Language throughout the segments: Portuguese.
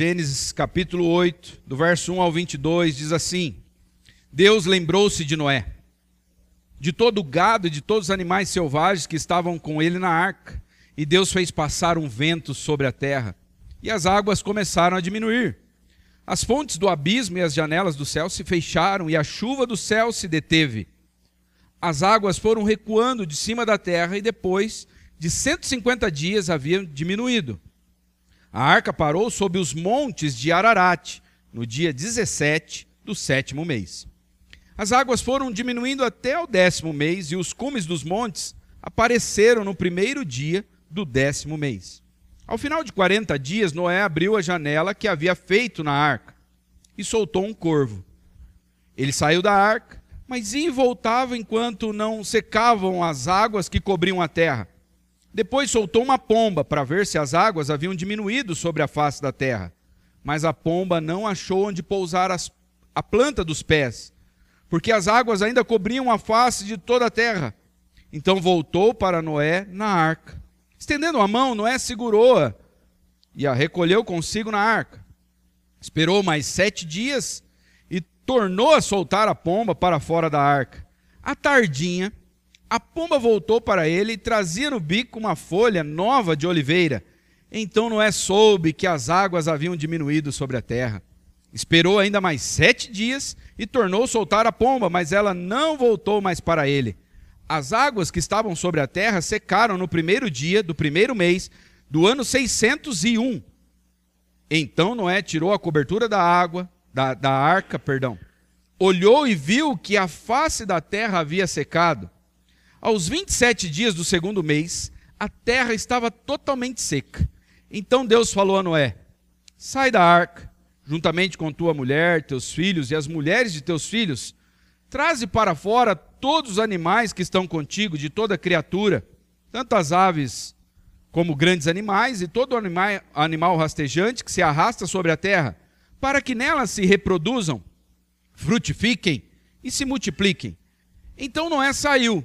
Gênesis capítulo 8, do verso 1 ao 22, diz assim: Deus lembrou-se de Noé, de todo o gado e de todos os animais selvagens que estavam com ele na arca, e Deus fez passar um vento sobre a terra, e as águas começaram a diminuir. As fontes do abismo e as janelas do céu se fecharam, e a chuva do céu se deteve. As águas foram recuando de cima da terra, e depois de 150 dias haviam diminuído. A arca parou sob os montes de Ararat, no dia 17 do sétimo mês. As águas foram diminuindo até o décimo mês, e os cumes dos montes apareceram no primeiro dia do décimo mês. Ao final de 40 dias, Noé abriu a janela que havia feito na arca e soltou um corvo. Ele saiu da arca, mas ia e voltava enquanto não secavam as águas que cobriam a terra. Depois soltou uma pomba para ver se as águas haviam diminuído sobre a face da terra. Mas a pomba não achou onde pousar as, a planta dos pés, porque as águas ainda cobriam a face de toda a terra. Então voltou para Noé na arca. Estendendo a mão, Noé segurou-a e a recolheu consigo na arca. Esperou mais sete dias e tornou a soltar a pomba para fora da arca. À tardinha, a pomba voltou para ele e trazia no bico uma folha nova de oliveira. Então Noé soube que as águas haviam diminuído sobre a terra. Esperou ainda mais sete dias e tornou soltar a pomba, mas ela não voltou mais para ele. As águas que estavam sobre a terra secaram no primeiro dia do primeiro mês do ano 601. Então Noé tirou a cobertura da água, da, da arca, perdão, olhou e viu que a face da terra havia secado aos 27 dias do segundo mês, a terra estava totalmente seca. Então Deus falou a Noé: Sai da arca, juntamente com tua mulher, teus filhos e as mulheres de teus filhos. Traze para fora todos os animais que estão contigo, de toda criatura, tanto as aves como grandes animais, e todo animal, animal rastejante que se arrasta sobre a terra, para que nelas se reproduzam, frutifiquem e se multipliquem. Então Noé saiu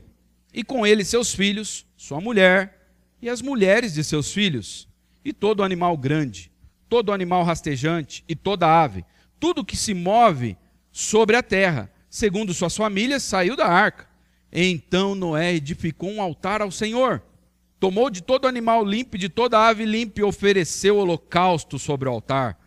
e com ele seus filhos, sua mulher e as mulheres de seus filhos, e todo animal grande, todo animal rastejante e toda ave, tudo que se move sobre a terra, segundo suas famílias, saiu da arca. Então Noé edificou um altar ao Senhor. Tomou de todo animal limpo de toda ave limpa e ofereceu holocausto sobre o altar.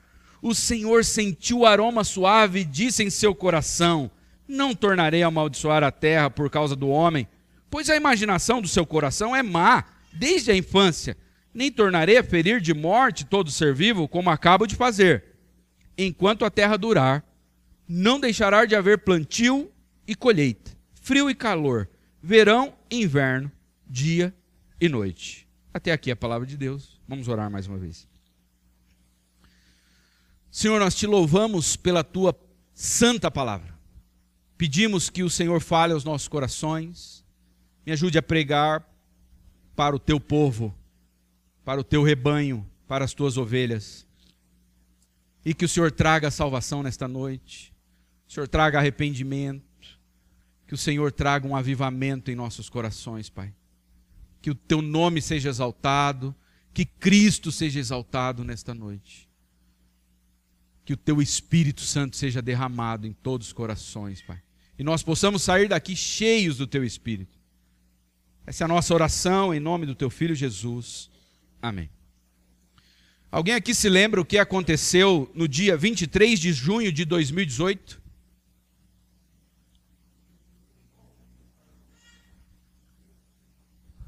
O Senhor sentiu o aroma suave e disse em seu coração: Não tornarei a amaldiçoar a terra por causa do homem, pois a imaginação do seu coração é má desde a infância. Nem tornarei a ferir de morte todo ser vivo, como acabo de fazer. Enquanto a terra durar, não deixará de haver plantio e colheita, frio e calor, verão e inverno, dia e noite. Até aqui a palavra de Deus. Vamos orar mais uma vez. Senhor, nós te louvamos pela tua santa palavra. Pedimos que o Senhor fale aos nossos corações me ajude a pregar para o teu povo, para o teu rebanho, para as tuas ovelhas. E que o Senhor traga salvação nesta noite, o Senhor traga arrependimento, que o Senhor traga um avivamento em nossos corações, Pai. Que o teu nome seja exaltado, que Cristo seja exaltado nesta noite. Que o teu Espírito Santo seja derramado em todos os corações, Pai. E nós possamos sair daqui cheios do teu Espírito essa é a nossa oração em nome do teu filho Jesus. Amém. Alguém aqui se lembra o que aconteceu no dia 23 de junho de 2018?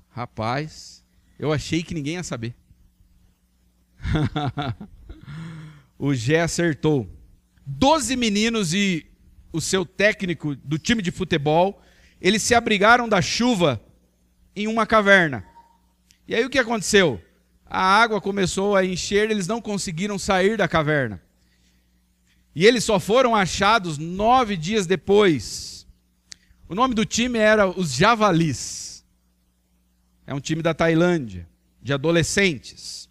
Rapaz, eu achei que ninguém ia saber. o Gé acertou. Doze meninos e o seu técnico do time de futebol, eles se abrigaram da chuva em uma caverna. E aí o que aconteceu? A água começou a encher, eles não conseguiram sair da caverna. E eles só foram achados nove dias depois. O nome do time era os Javalis. É um time da Tailândia, de adolescentes.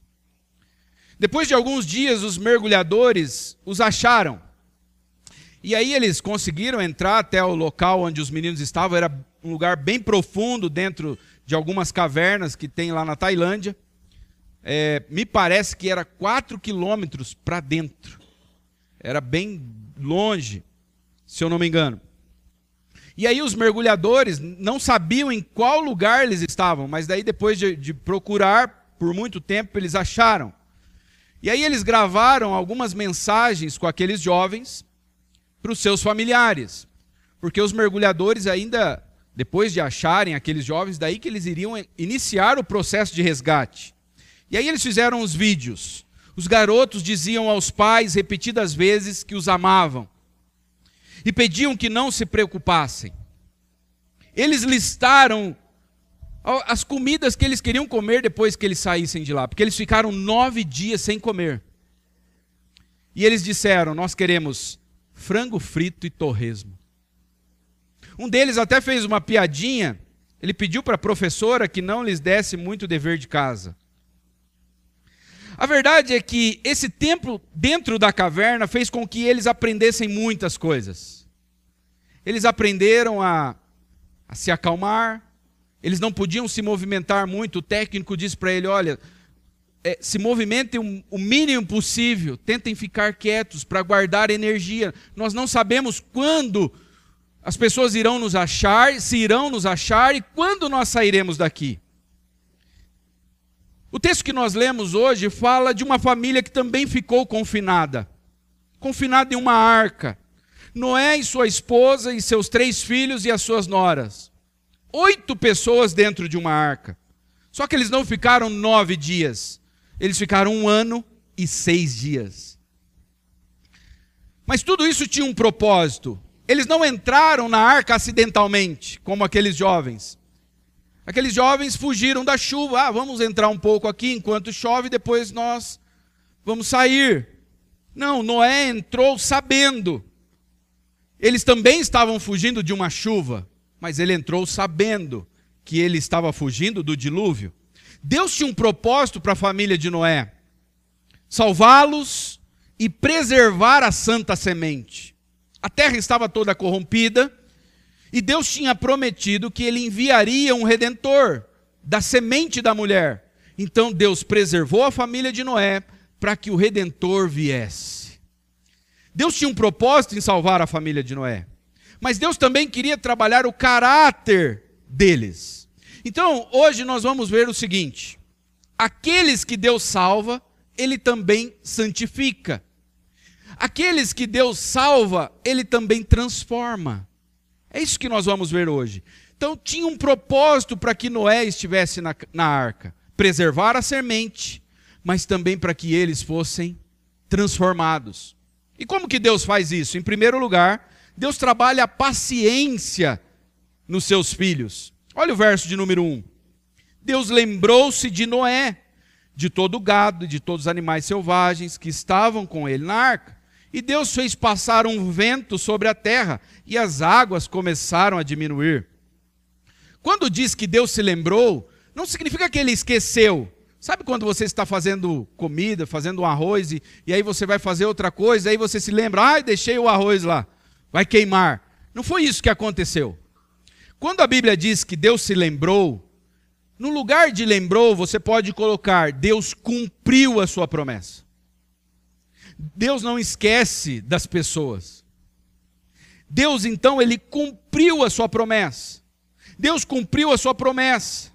Depois de alguns dias, os mergulhadores os acharam. E aí eles conseguiram entrar até o local onde os meninos estavam, era um lugar bem profundo dentro de algumas cavernas que tem lá na Tailândia. é, me parece que era 4 quilômetros para dentro. Era bem longe, se eu não me engano. E aí os mergulhadores não sabiam em qual lugar eles estavam, mas daí depois de, de procurar por muito tempo, eles acharam. E aí eles gravaram algumas mensagens com aqueles jovens para os seus familiares. Porque os mergulhadores ainda, depois de acharem aqueles jovens, daí que eles iriam iniciar o processo de resgate. E aí eles fizeram os vídeos. Os garotos diziam aos pais repetidas vezes que os amavam e pediam que não se preocupassem. Eles listaram as comidas que eles queriam comer depois que eles saíssem de lá, porque eles ficaram nove dias sem comer. E eles disseram: Nós queremos frango frito e torresmo. Um deles até fez uma piadinha. Ele pediu para a professora que não lhes desse muito dever de casa. A verdade é que esse tempo dentro da caverna fez com que eles aprendessem muitas coisas. Eles aprenderam a, a se acalmar, eles não podiam se movimentar muito. O técnico disse para ele: Olha, é, se movimentem o mínimo possível, tentem ficar quietos para guardar energia. Nós não sabemos quando as pessoas irão nos achar, se irão nos achar e quando nós sairemos daqui. O texto que nós lemos hoje fala de uma família que também ficou confinada confinada em uma arca. Noé e sua esposa e seus três filhos e as suas noras. Oito pessoas dentro de uma arca. Só que eles não ficaram nove dias. Eles ficaram um ano e seis dias. Mas tudo isso tinha um propósito. Eles não entraram na arca acidentalmente, como aqueles jovens. Aqueles jovens fugiram da chuva. Ah, vamos entrar um pouco aqui enquanto chove, depois nós vamos sair. Não, Noé entrou sabendo. Eles também estavam fugindo de uma chuva, mas ele entrou sabendo que ele estava fugindo do dilúvio. Deus tinha um propósito para a família de Noé: salvá-los e preservar a santa semente. A terra estava toda corrompida, e Deus tinha prometido que ele enviaria um redentor da semente da mulher. Então Deus preservou a família de Noé para que o redentor viesse. Deus tinha um propósito em salvar a família de Noé. Mas Deus também queria trabalhar o caráter deles. Então, hoje nós vamos ver o seguinte: aqueles que Deus salva, ele também santifica. Aqueles que Deus salva, ele também transforma. É isso que nós vamos ver hoje. Então, tinha um propósito para que Noé estivesse na, na arca: preservar a semente, mas também para que eles fossem transformados. E como que Deus faz isso? Em primeiro lugar, Deus trabalha a paciência nos seus filhos. Olha o verso de número 1. Deus lembrou-se de Noé, de todo o gado e de todos os animais selvagens que estavam com ele na arca e Deus fez passar um vento sobre a terra, e as águas começaram a diminuir. Quando diz que Deus se lembrou, não significa que ele esqueceu. Sabe quando você está fazendo comida, fazendo um arroz, e, e aí você vai fazer outra coisa, aí você se lembra, ai, deixei o arroz lá, vai queimar. Não foi isso que aconteceu. Quando a Bíblia diz que Deus se lembrou, no lugar de lembrou, você pode colocar Deus cumpriu a sua promessa. Deus não esquece das pessoas. Deus então ele cumpriu a sua promessa. Deus cumpriu a sua promessa.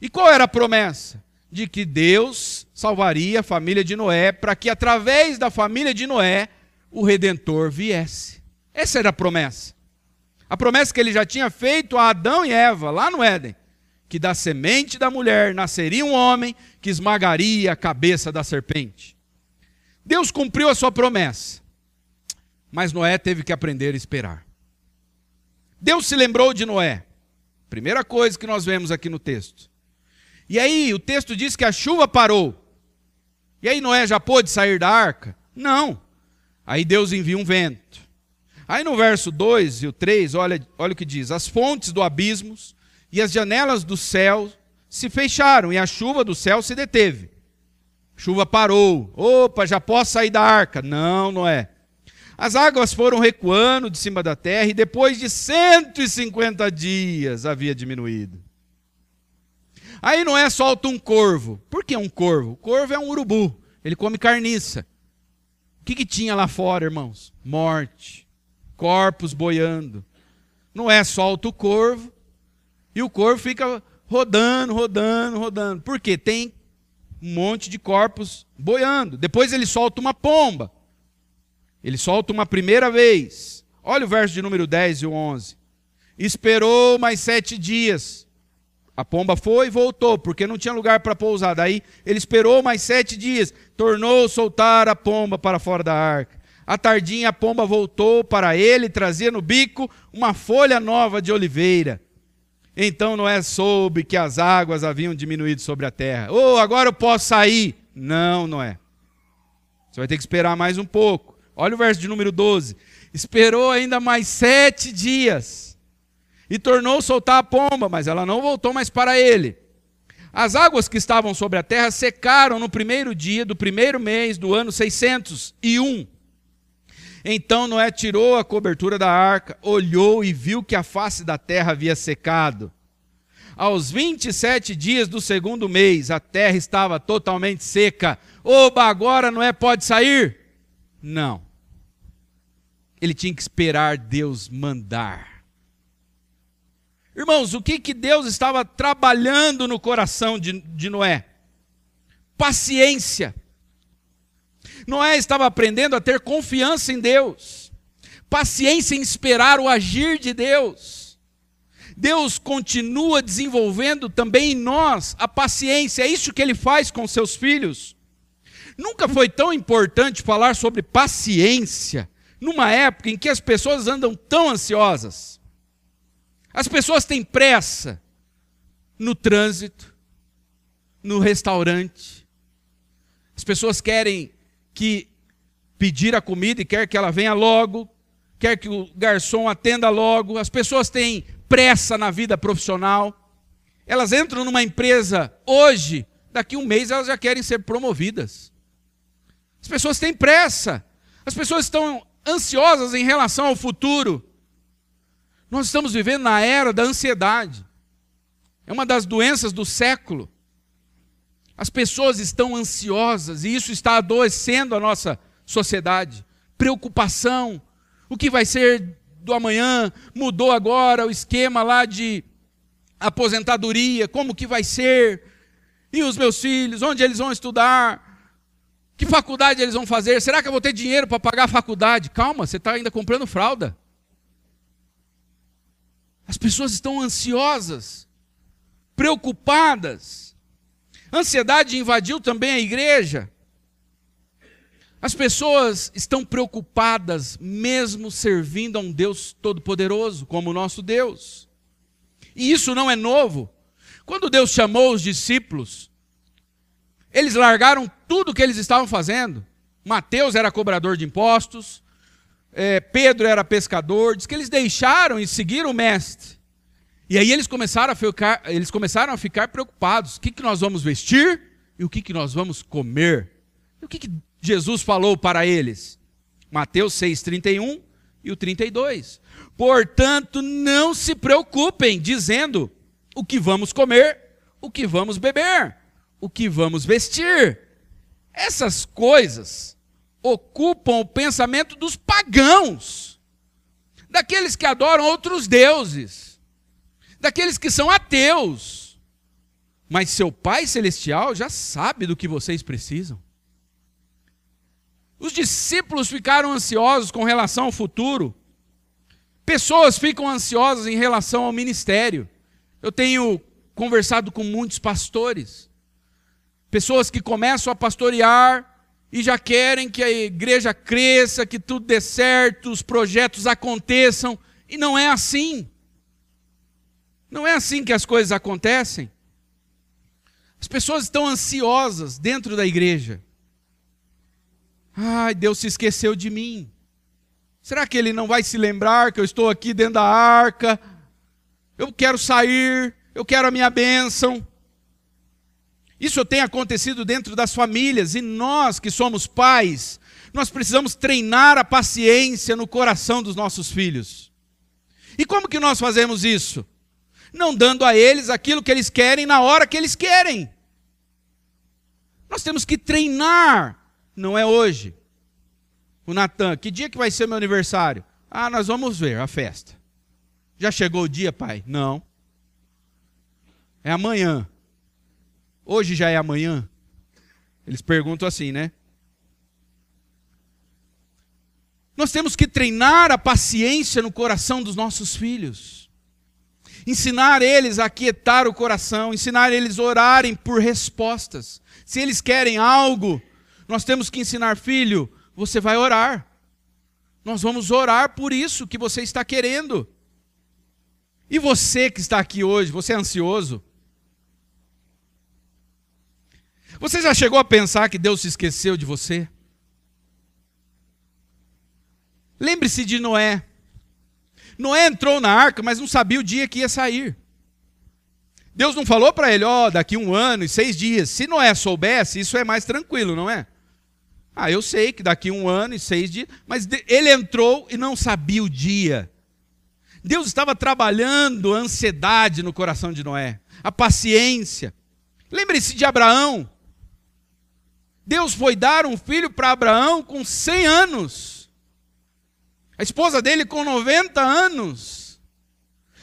E qual era a promessa? De que Deus salvaria a família de Noé para que através da família de Noé o redentor viesse. Essa era a promessa. A promessa que ele já tinha feito a Adão e Eva lá no Éden, que da semente da mulher nasceria um homem que esmagaria a cabeça da serpente. Deus cumpriu a sua promessa, mas Noé teve que aprender a esperar. Deus se lembrou de Noé. Primeira coisa que nós vemos aqui no texto. E aí, o texto diz que a chuva parou. E aí, Noé já pôde sair da arca? Não. Aí Deus envia um vento. Aí no verso 2 e o 3, olha, olha o que diz: As fontes do abismo e as janelas do céu se fecharam, e a chuva do céu se deteve. Chuva parou. Opa, já posso sair da arca. Não, não é. As águas foram recuando de cima da terra e depois de 150 dias havia diminuído. Aí Noé solta um corvo. Por que um corvo? O corvo é um urubu. Ele come carniça. O que, que tinha lá fora, irmãos? Morte. Corpos boiando. Noé solta o corvo. E o corvo fica rodando, rodando, rodando. Por quê? Tem um monte de corpos boiando. Depois ele solta uma pomba. Ele solta uma primeira vez. Olha o verso de número 10 e 11. Esperou mais sete dias. A pomba foi e voltou, porque não tinha lugar para pousar. Daí ele esperou mais sete dias, tornou soltar a pomba para fora da arca. À tardinha a pomba voltou para ele trazia no bico uma folha nova de oliveira. Então Noé soube que as águas haviam diminuído sobre a terra. Oh, agora eu posso sair. Não, Noé. Você vai ter que esperar mais um pouco. Olha o verso de número 12. Esperou ainda mais sete dias e tornou soltar a pomba, mas ela não voltou mais para ele. As águas que estavam sobre a terra secaram no primeiro dia do primeiro mês do ano 601. Então Noé tirou a cobertura da arca, olhou e viu que a face da terra havia secado. Aos 27 dias do segundo mês, a terra estava totalmente seca. Oba, agora Noé pode sair? Não. Ele tinha que esperar Deus mandar. Irmãos, o que, que Deus estava trabalhando no coração de, de Noé? Paciência. Noé estava aprendendo a ter confiança em Deus, paciência em esperar o agir de Deus. Deus continua desenvolvendo também em nós a paciência, é isso que ele faz com seus filhos. Nunca foi tão importante falar sobre paciência numa época em que as pessoas andam tão ansiosas. As pessoas têm pressa no trânsito, no restaurante. As pessoas querem que pedir a comida e quer que ela venha logo, quer que o garçom atenda logo. As pessoas têm pressa na vida profissional. Elas entram numa empresa hoje, daqui a um mês elas já querem ser promovidas. As pessoas têm pressa. As pessoas estão ansiosas em relação ao futuro. Nós estamos vivendo na era da ansiedade. É uma das doenças do século. As pessoas estão ansiosas e isso está adoecendo a nossa sociedade. Preocupação. O que vai ser do amanhã? Mudou agora o esquema lá de aposentadoria. Como que vai ser? E os meus filhos? Onde eles vão estudar? Que faculdade eles vão fazer? Será que eu vou ter dinheiro para pagar a faculdade? Calma, você está ainda comprando fralda. As pessoas estão ansiosas, preocupadas. Ansiedade invadiu também a igreja. As pessoas estão preocupadas, mesmo servindo a um Deus todo-poderoso, como o nosso Deus. E isso não é novo. Quando Deus chamou os discípulos, eles largaram tudo o que eles estavam fazendo. Mateus era cobrador de impostos, é, Pedro era pescador, diz que eles deixaram e seguiram o Mestre. E aí eles começaram a ficar, eles começaram a ficar preocupados. O que, que nós vamos vestir e o que, que nós vamos comer? E o que, que Jesus falou para eles? Mateus 6,31 e o 32. Portanto, não se preocupem, dizendo o que vamos comer, o que vamos beber, o que vamos vestir. Essas coisas ocupam o pensamento dos pagãos, daqueles que adoram outros deuses daqueles que são ateus. Mas seu Pai Celestial já sabe do que vocês precisam. Os discípulos ficaram ansiosos com relação ao futuro. Pessoas ficam ansiosas em relação ao ministério. Eu tenho conversado com muitos pastores. Pessoas que começam a pastorear e já querem que a igreja cresça, que tudo dê certo, os projetos aconteçam. E não é assim. Não é assim que as coisas acontecem. As pessoas estão ansiosas dentro da igreja. Ai, Deus se esqueceu de mim. Será que ele não vai se lembrar que eu estou aqui dentro da arca? Eu quero sair, eu quero a minha bênção. Isso tem acontecido dentro das famílias e nós que somos pais, nós precisamos treinar a paciência no coração dos nossos filhos. E como que nós fazemos isso? Não dando a eles aquilo que eles querem na hora que eles querem. Nós temos que treinar, não é hoje. O Natan, que dia que vai ser meu aniversário? Ah, nós vamos ver a festa. Já chegou o dia, pai? Não. É amanhã. Hoje já é amanhã? Eles perguntam assim, né? Nós temos que treinar a paciência no coração dos nossos filhos. Ensinar eles a quietar o coração, ensinar eles a orarem por respostas. Se eles querem algo, nós temos que ensinar, filho, você vai orar. Nós vamos orar por isso que você está querendo. E você que está aqui hoje, você é ansioso? Você já chegou a pensar que Deus se esqueceu de você? Lembre-se de Noé. Noé entrou na arca, mas não sabia o dia que ia sair. Deus não falou para ele, ó, oh, daqui um ano e seis dias. Se Noé soubesse, isso é mais tranquilo, não é? Ah, eu sei que daqui um ano e seis dias, mas ele entrou e não sabia o dia. Deus estava trabalhando a ansiedade no coração de Noé, a paciência. Lembre-se de Abraão. Deus foi dar um filho para Abraão com 100 anos. A esposa dele com 90 anos.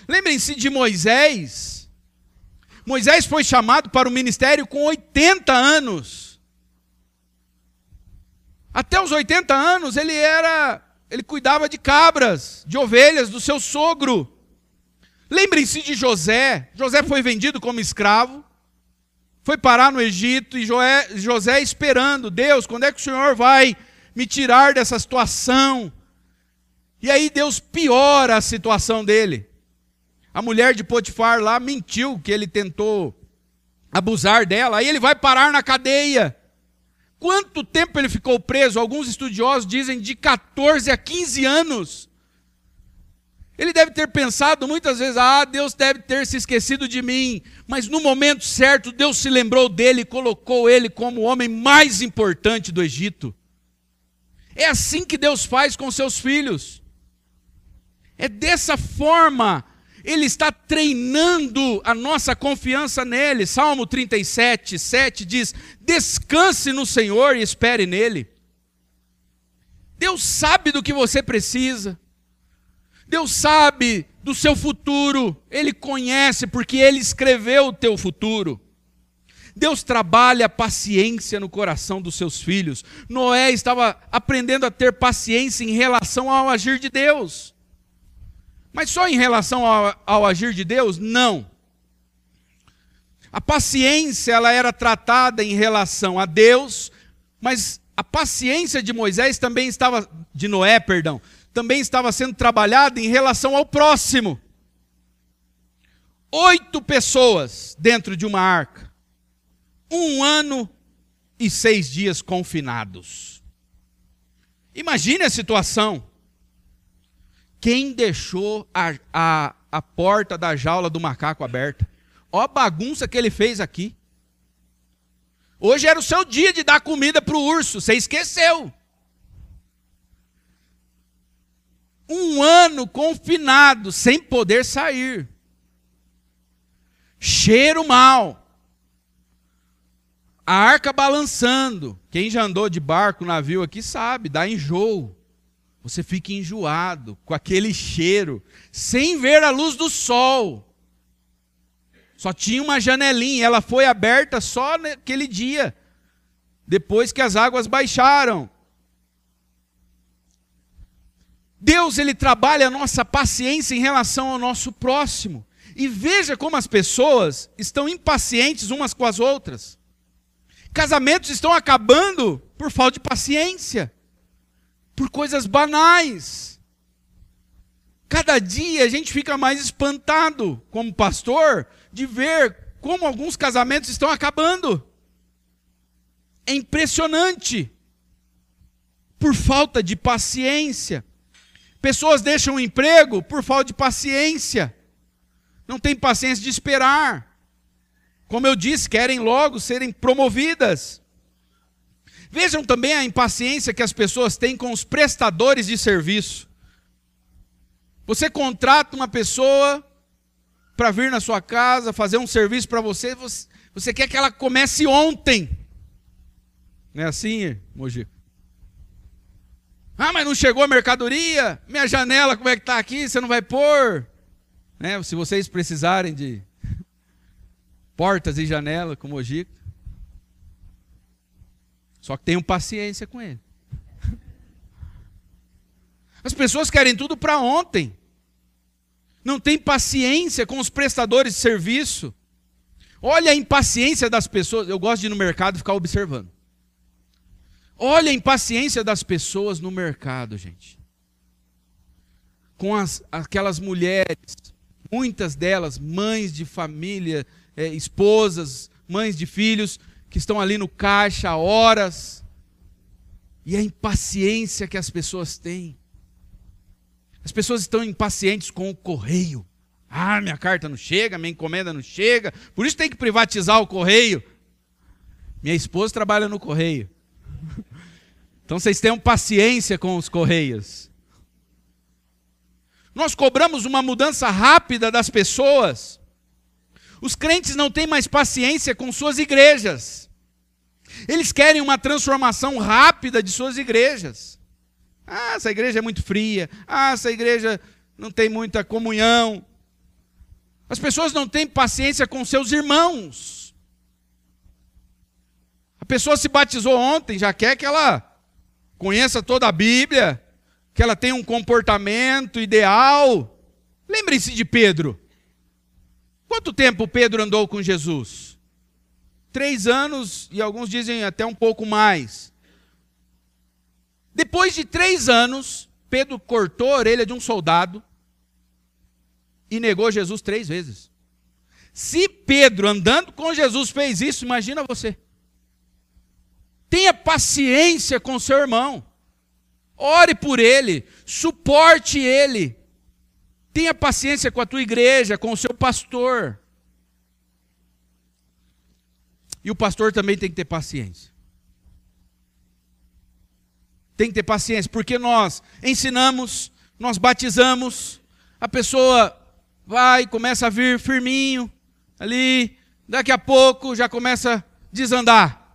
Lembrem-se de Moisés. Moisés foi chamado para o ministério com 80 anos. Até os 80 anos ele era, ele cuidava de cabras, de ovelhas do seu sogro. Lembrem-se de José. José foi vendido como escravo foi parar no Egito e José esperando, Deus, quando é que o Senhor vai me tirar dessa situação? E aí Deus piora a situação dele. A mulher de Potifar lá mentiu que ele tentou abusar dela, aí ele vai parar na cadeia. Quanto tempo ele ficou preso? Alguns estudiosos dizem de 14 a 15 anos. Ele deve ter pensado muitas vezes: ah, Deus deve ter se esquecido de mim. Mas no momento certo, Deus se lembrou dele e colocou ele como o homem mais importante do Egito. É assim que Deus faz com seus filhos. É dessa forma. Ele está treinando a nossa confiança nele. Salmo 37, 7 diz: Descanse no Senhor e espere nele. Deus sabe do que você precisa. Deus sabe do seu futuro, Ele conhece, porque Ele escreveu o teu futuro. Deus trabalha a paciência no coração dos seus filhos. Noé estava aprendendo a ter paciência em relação ao agir de Deus. Mas só em relação ao, ao agir de Deus? Não. A paciência ela era tratada em relação a Deus, mas a paciência de Moisés também estava de Noé, perdão, também estava sendo trabalhada em relação ao próximo. Oito pessoas dentro de uma arca. Um ano e seis dias confinados. Imagine a situação. Quem deixou a, a, a porta da jaula do macaco aberta? Ó a bagunça que ele fez aqui. Hoje era o seu dia de dar comida para o urso, você esqueceu. um ano confinado, sem poder sair. Cheiro mal. A arca balançando. Quem já andou de barco, navio aqui sabe, dá enjoo. Você fica enjoado com aquele cheiro, sem ver a luz do sol. Só tinha uma janelinha, ela foi aberta só naquele dia, depois que as águas baixaram. Deus ele trabalha a nossa paciência em relação ao nosso próximo. E veja como as pessoas estão impacientes umas com as outras. Casamentos estão acabando por falta de paciência, por coisas banais. Cada dia a gente fica mais espantado, como pastor, de ver como alguns casamentos estão acabando. É impressionante. Por falta de paciência. Pessoas deixam o emprego por falta de paciência. Não tem paciência de esperar. Como eu disse, querem logo serem promovidas. Vejam também a impaciência que as pessoas têm com os prestadores de serviço. Você contrata uma pessoa para vir na sua casa, fazer um serviço para você, você, você quer que ela comece ontem. Não é assim, Mojico? Ah, mas não chegou a mercadoria? Minha janela, como é que está aqui? Você não vai pôr? Né? Se vocês precisarem de portas e janela como Mojico. Só que tenham paciência com ele. As pessoas querem tudo para ontem. Não tem paciência com os prestadores de serviço. Olha a impaciência das pessoas. Eu gosto de ir no mercado e ficar observando. Olha a impaciência das pessoas no mercado, gente. Com as, aquelas mulheres, muitas delas mães de família, é, esposas, mães de filhos, que estão ali no caixa horas. E a impaciência que as pessoas têm. As pessoas estão impacientes com o correio. Ah, minha carta não chega, minha encomenda não chega, por isso tem que privatizar o correio. Minha esposa trabalha no correio. Então vocês tenham paciência com os correios. Nós cobramos uma mudança rápida das pessoas. Os crentes não têm mais paciência com suas igrejas. Eles querem uma transformação rápida de suas igrejas. Ah, essa igreja é muito fria. Ah, essa igreja não tem muita comunhão. As pessoas não têm paciência com seus irmãos. A pessoa se batizou ontem, já quer que ela conheça toda a Bíblia, que ela tenha um comportamento ideal. Lembrem-se de Pedro. Quanto tempo Pedro andou com Jesus? Três anos e alguns dizem até um pouco mais. Depois de três anos, Pedro cortou a orelha de um soldado e negou Jesus três vezes. Se Pedro, andando com Jesus, fez isso, imagina você. Tenha paciência com seu irmão. Ore por ele, suporte ele. Tenha paciência com a tua igreja, com o seu pastor. E o pastor também tem que ter paciência. Tem que ter paciência, porque nós ensinamos, nós batizamos, a pessoa vai, começa a vir firminho, ali, daqui a pouco já começa a desandar.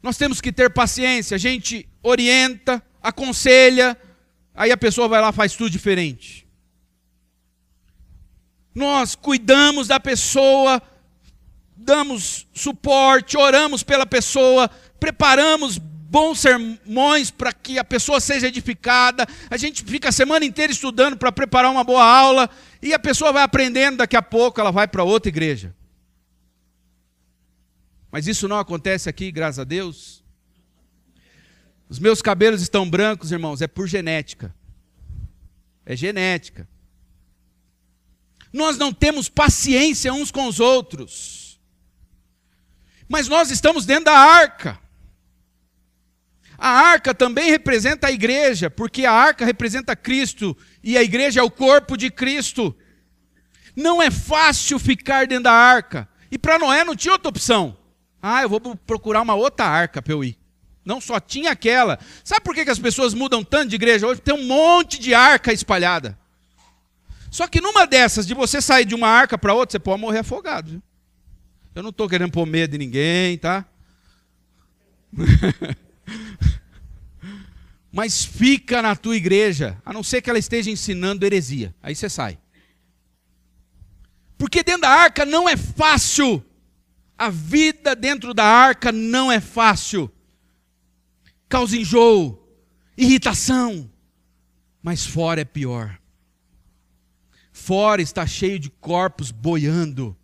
Nós temos que ter paciência, a gente orienta, aconselha, aí a pessoa vai lá faz tudo diferente. Nós cuidamos da pessoa, damos suporte, oramos pela pessoa, preparamos bons sermões para que a pessoa seja edificada. A gente fica a semana inteira estudando para preparar uma boa aula e a pessoa vai aprendendo, daqui a pouco ela vai para outra igreja. Mas isso não acontece aqui, graças a Deus. Os meus cabelos estão brancos, irmãos, é por genética. É genética. Nós não temos paciência uns com os outros. Mas nós estamos dentro da arca. A arca também representa a igreja, porque a arca representa Cristo e a igreja é o corpo de Cristo. Não é fácil ficar dentro da arca. E para Noé não tinha outra opção. Ah, eu vou procurar uma outra arca para eu ir. Não só tinha aquela. Sabe por que as pessoas mudam tanto de igreja hoje? Tem um monte de arca espalhada. Só que numa dessas, de você sair de uma arca para outra, você pode morrer afogado. Eu não estou querendo pôr medo de ninguém, tá? Mas fica na tua igreja, a não ser que ela esteja ensinando heresia. Aí você sai. Porque dentro da arca não é fácil. A vida dentro da arca não é fácil. Causa enjoo, irritação, mas fora é pior. Fora está cheio de corpos boiando.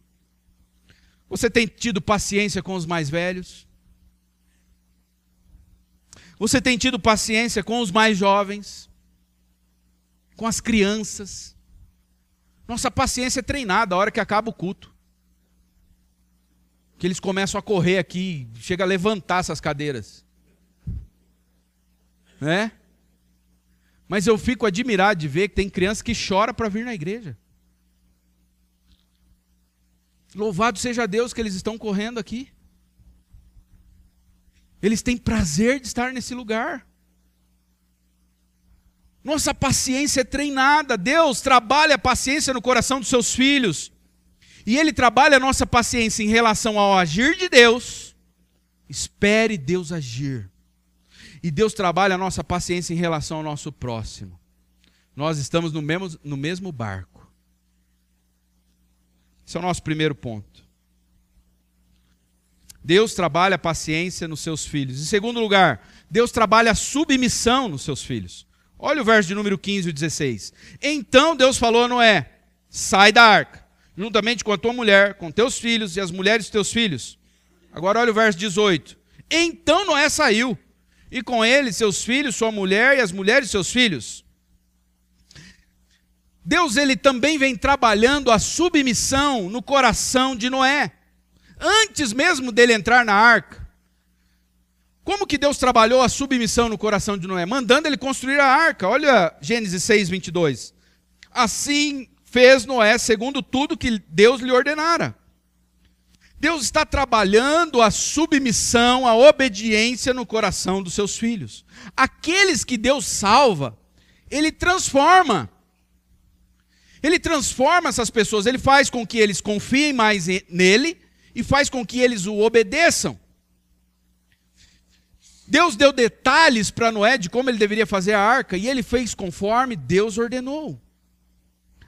Você tem tido paciência com os mais velhos? Você tem tido paciência com os mais jovens? Com as crianças? Nossa paciência é treinada a hora que acaba o culto que eles começam a correr aqui, chega a levantar essas cadeiras. Né? Mas eu fico admirado de ver que tem criança que chora para vir na igreja. Louvado seja Deus que eles estão correndo aqui. Eles têm prazer de estar nesse lugar. Nossa paciência é treinada. Deus trabalha a paciência no coração dos seus filhos. E Ele trabalha a nossa paciência em relação ao agir de Deus. Espere Deus agir. E Deus trabalha a nossa paciência em relação ao nosso próximo. Nós estamos no mesmo, no mesmo barco. Esse é o nosso primeiro ponto. Deus trabalha a paciência nos seus filhos. Em segundo lugar, Deus trabalha a submissão nos seus filhos. Olha o verso de número 15 e 16. Então Deus falou a Noé: sai da arca, juntamente com a tua mulher, com teus filhos e as mulheres dos teus filhos. Agora olha o verso 18. Então Noé saiu, e com ele seus filhos, sua mulher e as mulheres seus filhos. Deus ele também vem trabalhando a submissão no coração de Noé. Antes mesmo dele entrar na arca. Como que Deus trabalhou a submissão no coração de Noé? Mandando ele construir a arca. Olha Gênesis 6, 22. Assim fez Noé segundo tudo que Deus lhe ordenara. Deus está trabalhando a submissão, a obediência no coração dos seus filhos. Aqueles que Deus salva, Ele transforma. Ele transforma essas pessoas, Ele faz com que eles confiem mais nele e faz com que eles o obedeçam. Deus deu detalhes para Noé de como ele deveria fazer a arca e ele fez conforme Deus ordenou.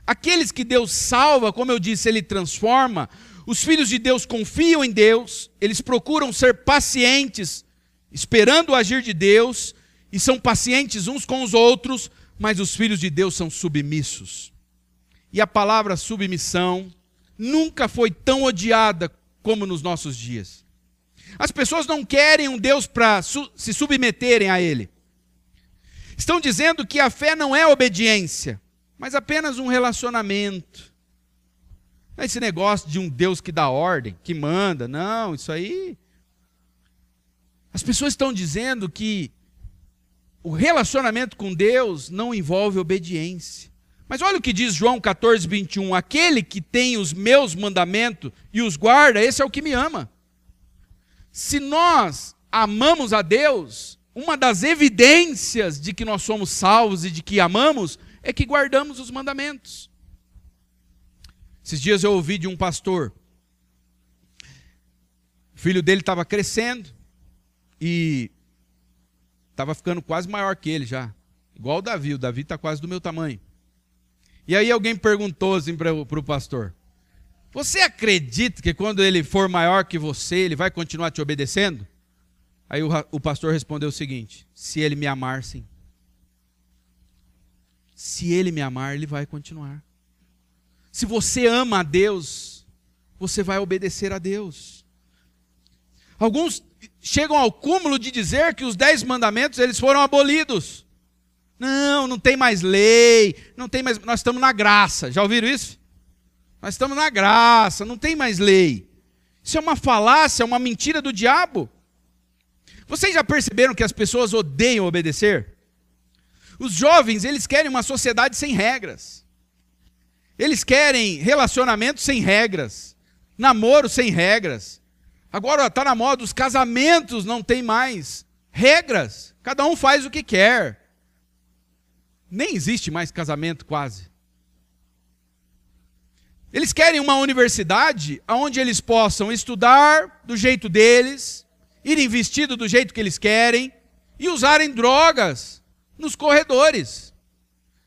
Aqueles que Deus salva, como eu disse, ele transforma. Os filhos de Deus confiam em Deus, eles procuram ser pacientes, esperando o agir de Deus, e são pacientes uns com os outros, mas os filhos de Deus são submissos. E a palavra submissão nunca foi tão odiada como nos nossos dias. As pessoas não querem um Deus para su se submeterem a Ele. Estão dizendo que a fé não é obediência, mas apenas um relacionamento. É esse negócio de um Deus que dá ordem, que manda. Não, isso aí. As pessoas estão dizendo que o relacionamento com Deus não envolve obediência. Mas olha o que diz João 14, 21. Aquele que tem os meus mandamentos e os guarda, esse é o que me ama. Se nós amamos a Deus, uma das evidências de que nós somos salvos e de que amamos é que guardamos os mandamentos. Esses dias eu ouvi de um pastor. O filho dele estava crescendo e estava ficando quase maior que ele já. Igual o Davi. O Davi está quase do meu tamanho. E aí alguém perguntou assim para o pastor: Você acredita que quando ele for maior que você, ele vai continuar te obedecendo? Aí o, o pastor respondeu o seguinte: Se ele me amar, sim. Se ele me amar, ele vai continuar. Se você ama a Deus, você vai obedecer a Deus. Alguns chegam ao cúmulo de dizer que os dez mandamentos eles foram abolidos. Não, não tem mais lei, não tem mais. Nós estamos na graça. Já ouviram isso? Nós estamos na graça, não tem mais lei. Isso é uma falácia, é uma mentira do diabo. Vocês já perceberam que as pessoas odeiam obedecer? Os jovens, eles querem uma sociedade sem regras. Eles querem relacionamento sem regras, namoro sem regras. Agora está na moda, os casamentos não tem mais regras. Cada um faz o que quer nem existe mais casamento quase. Eles querem uma universidade onde eles possam estudar do jeito deles, irem vestidos do jeito que eles querem e usarem drogas nos corredores.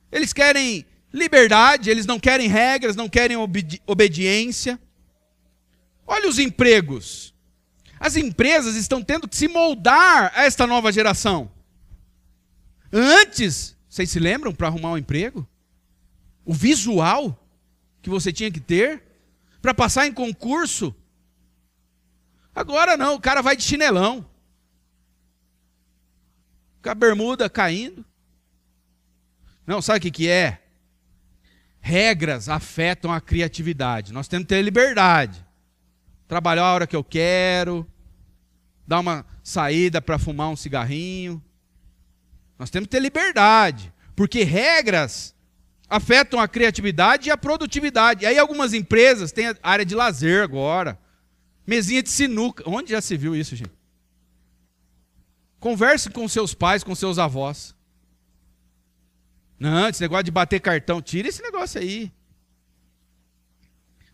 Eles querem liberdade, eles não querem regras, não querem obedi obediência. Olha os empregos. As empresas estão tendo que se moldar a esta nova geração. Antes, vocês se lembram para arrumar um emprego? O visual que você tinha que ter para passar em concurso? Agora não, o cara vai de chinelão. Com a bermuda caindo. Não, sabe o que, que é? Regras afetam a criatividade. Nós temos que ter liberdade. Trabalhar a hora que eu quero, dar uma saída para fumar um cigarrinho. Nós temos que ter liberdade, porque regras afetam a criatividade e a produtividade. E aí algumas empresas têm área de lazer agora, mesinha de sinuca. Onde já se viu isso, gente? Converse com seus pais, com seus avós. Não, esse negócio de bater cartão, tira esse negócio aí.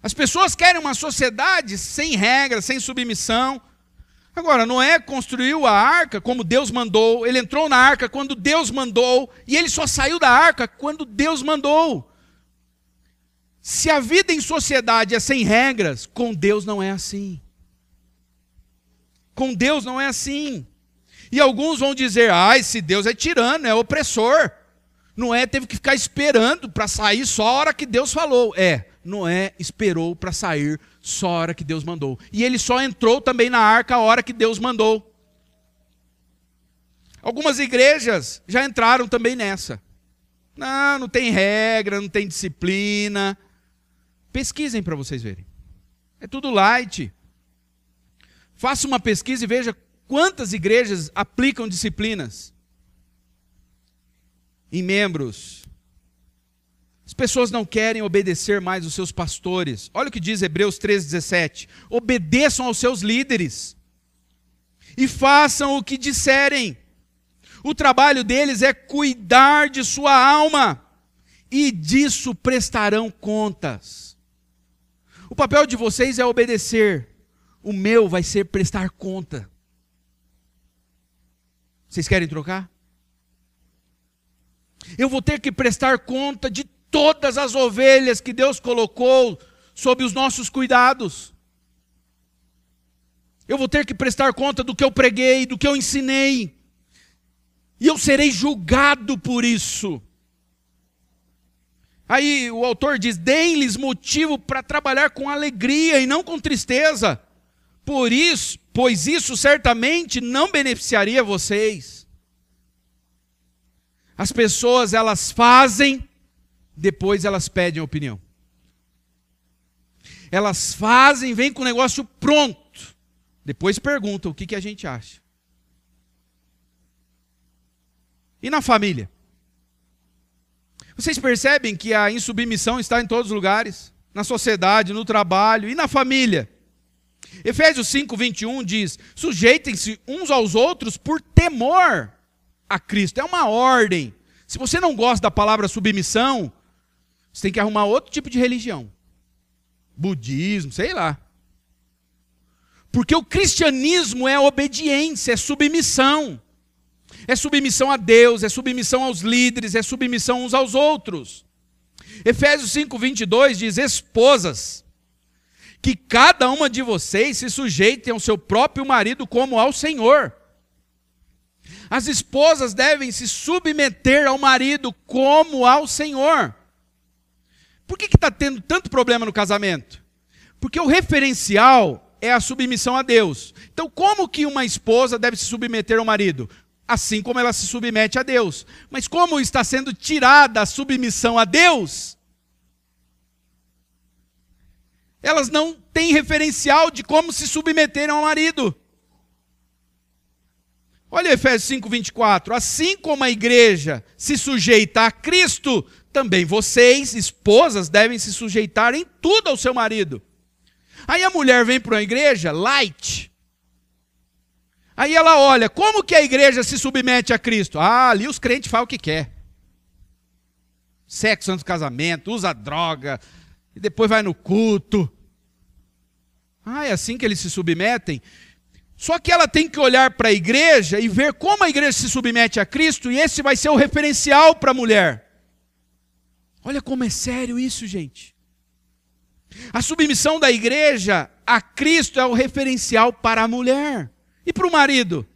As pessoas querem uma sociedade sem regras, sem submissão. Agora, Noé construiu a arca como Deus mandou, ele entrou na arca quando Deus mandou, e ele só saiu da arca quando Deus mandou. Se a vida em sociedade é sem regras, com Deus não é assim. Com Deus não é assim. E alguns vão dizer: ah, esse Deus é tirano, é opressor. Noé teve que ficar esperando para sair só a hora que Deus falou. É, Noé esperou para sair só a hora que Deus mandou. E ele só entrou também na arca a hora que Deus mandou. Algumas igrejas já entraram também nessa. Não, não tem regra, não tem disciplina. Pesquisem para vocês verem. É tudo light. Faça uma pesquisa e veja quantas igrejas aplicam disciplinas em membros as pessoas não querem obedecer mais os seus pastores. Olha o que diz Hebreus 3,17: obedeçam aos seus líderes e façam o que disserem. O trabalho deles é cuidar de sua alma, e disso prestarão contas. O papel de vocês é obedecer, o meu vai ser prestar conta. Vocês querem trocar? Eu vou ter que prestar conta de todas as ovelhas que Deus colocou sob os nossos cuidados. Eu vou ter que prestar conta do que eu preguei, do que eu ensinei. E eu serei julgado por isso. Aí o autor diz: deem-lhes motivo para trabalhar com alegria e não com tristeza. Por isso, pois isso certamente não beneficiaria vocês. As pessoas elas fazem depois elas pedem opinião. Elas fazem, vêm com o negócio pronto. Depois perguntam o que, que a gente acha. E na família? Vocês percebem que a insubmissão está em todos os lugares? Na sociedade, no trabalho e na família. Efésios 5, 21 diz: sujeitem-se uns aos outros por temor a Cristo. É uma ordem. Se você não gosta da palavra submissão, você tem que arrumar outro tipo de religião. Budismo, sei lá. Porque o cristianismo é obediência, é submissão. É submissão a Deus, é submissão aos líderes, é submissão uns aos outros. Efésios 5, 22 diz: Esposas, que cada uma de vocês se sujeitem ao seu próprio marido como ao Senhor. As esposas devem se submeter ao marido como ao Senhor. Por que está tendo tanto problema no casamento? Porque o referencial é a submissão a Deus. Então, como que uma esposa deve se submeter ao marido? Assim como ela se submete a Deus. Mas como está sendo tirada a submissão a Deus, elas não têm referencial de como se submeterem ao marido. Olha Efésios 5, 24. Assim como a igreja se sujeita a Cristo, também vocês, esposas, devem se sujeitar em tudo ao seu marido. Aí a mulher vem para uma igreja light. Aí ela olha, como que a igreja se submete a Cristo? Ah, ali os crentes fazem o que quer. Sexo antes do casamento, usa droga, e depois vai no culto. Ah, é assim que eles se submetem? Só que ela tem que olhar para a igreja e ver como a igreja se submete a Cristo, e esse vai ser o referencial para a mulher. Olha como é sério isso, gente. A submissão da igreja a Cristo é o referencial para a mulher. E para o marido?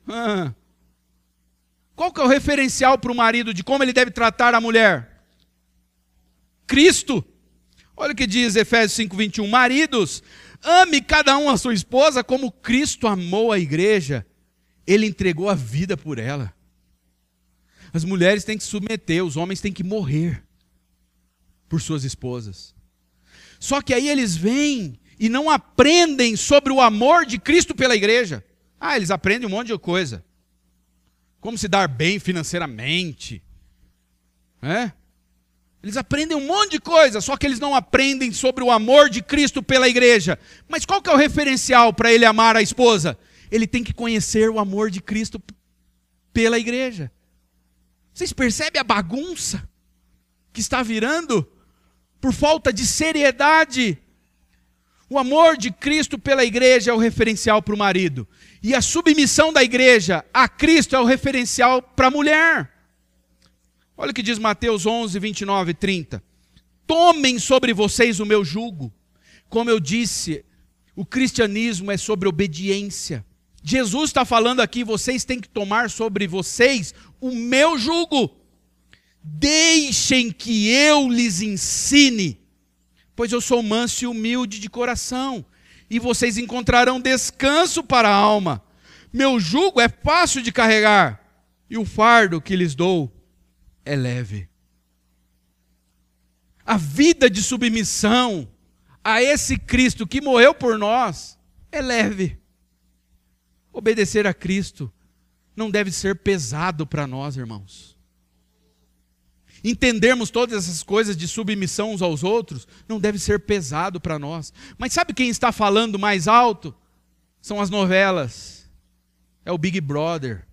Qual que é o referencial para o marido de como ele deve tratar a mulher? Cristo. Olha o que diz Efésios 5, 21. Maridos, ame cada um a sua esposa como Cristo amou a igreja. Ele entregou a vida por ela. As mulheres têm que se submeter, os homens têm que morrer por suas esposas. Só que aí eles vêm e não aprendem sobre o amor de Cristo pela igreja. Ah, eles aprendem um monte de coisa. Como se dar bem financeiramente. É? Eles aprendem um monte de coisa, só que eles não aprendem sobre o amor de Cristo pela igreja. Mas qual que é o referencial para ele amar a esposa? Ele tem que conhecer o amor de Cristo pela igreja. Vocês percebem a bagunça? que está virando por falta de seriedade. O amor de Cristo pela igreja é o referencial para o marido, e a submissão da igreja a Cristo é o referencial para a mulher. Olha o que diz Mateus 11, 29 e 30. Tomem sobre vocês o meu jugo. Como eu disse, o cristianismo é sobre obediência. Jesus está falando aqui, vocês têm que tomar sobre vocês o meu jugo. Deixem que eu lhes ensine, pois eu sou manso e humilde de coração, e vocês encontrarão descanso para a alma. Meu jugo é fácil de carregar, e o fardo que lhes dou é leve. A vida de submissão a esse Cristo que morreu por nós é leve. Obedecer a Cristo não deve ser pesado para nós, irmãos. Entendermos todas essas coisas de submissão uns aos outros não deve ser pesado para nós. Mas sabe quem está falando mais alto? São as novelas. É o Big Brother.